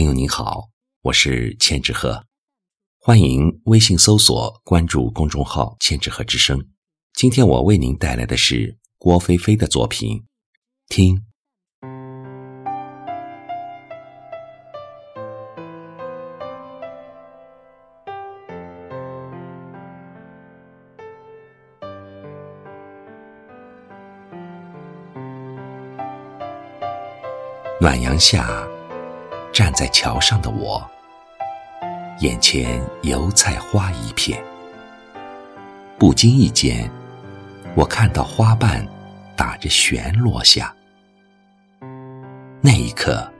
朋友您好，我是千纸鹤，欢迎微信搜索关注公众号“千纸鹤之声”。今天我为您带来的是郭菲菲的作品《听》。暖阳下，站在桥上的我，眼前油菜花一片。不经意间，我看到花瓣打着旋落下。那一刻，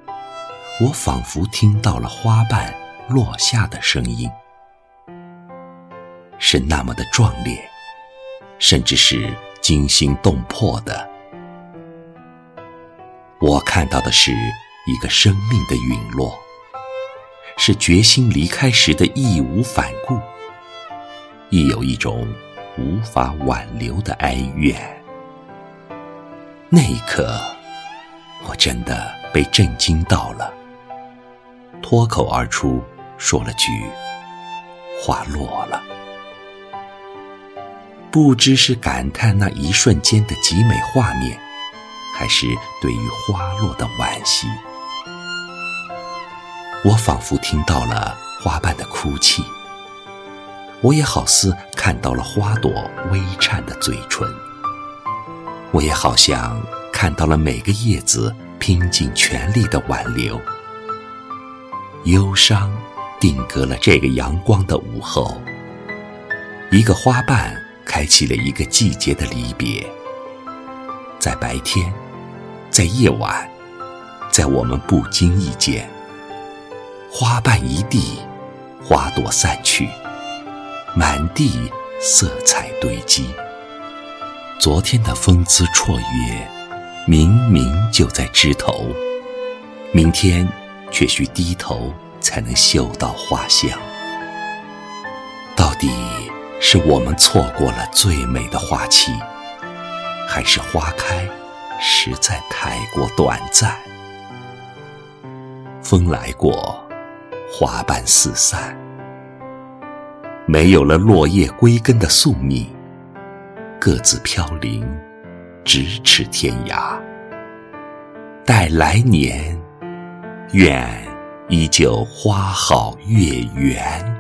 我仿佛听到了花瓣落下的声音，是那么的壮烈，甚至是惊心动魄的。我看到的是一个生命的陨落，是决心离开时的义无反顾，亦有一种无法挽留的哀怨。那一刻，我真的被震惊到了，脱口而出说了句：“花落了。”不知是感叹那一瞬间的极美画面。还是对于花落的惋惜，我仿佛听到了花瓣的哭泣，我也好似看到了花朵微颤的嘴唇，我也好像看到了每个叶子拼尽全力的挽留。忧伤定格了这个阳光的午后，一个花瓣开启了一个季节的离别，在白天。在夜晚，在我们不经意间，花瓣一地，花朵散去，满地色彩堆积。昨天的风姿绰约，明明就在枝头，明天却需低头才能嗅到花香。到底是我们错过了最美的花期，还是花开？实在太过短暂，风来过，花瓣四散，没有了落叶归根的宿命，各自飘零，咫尺天涯。待来年，愿依旧花好月圆。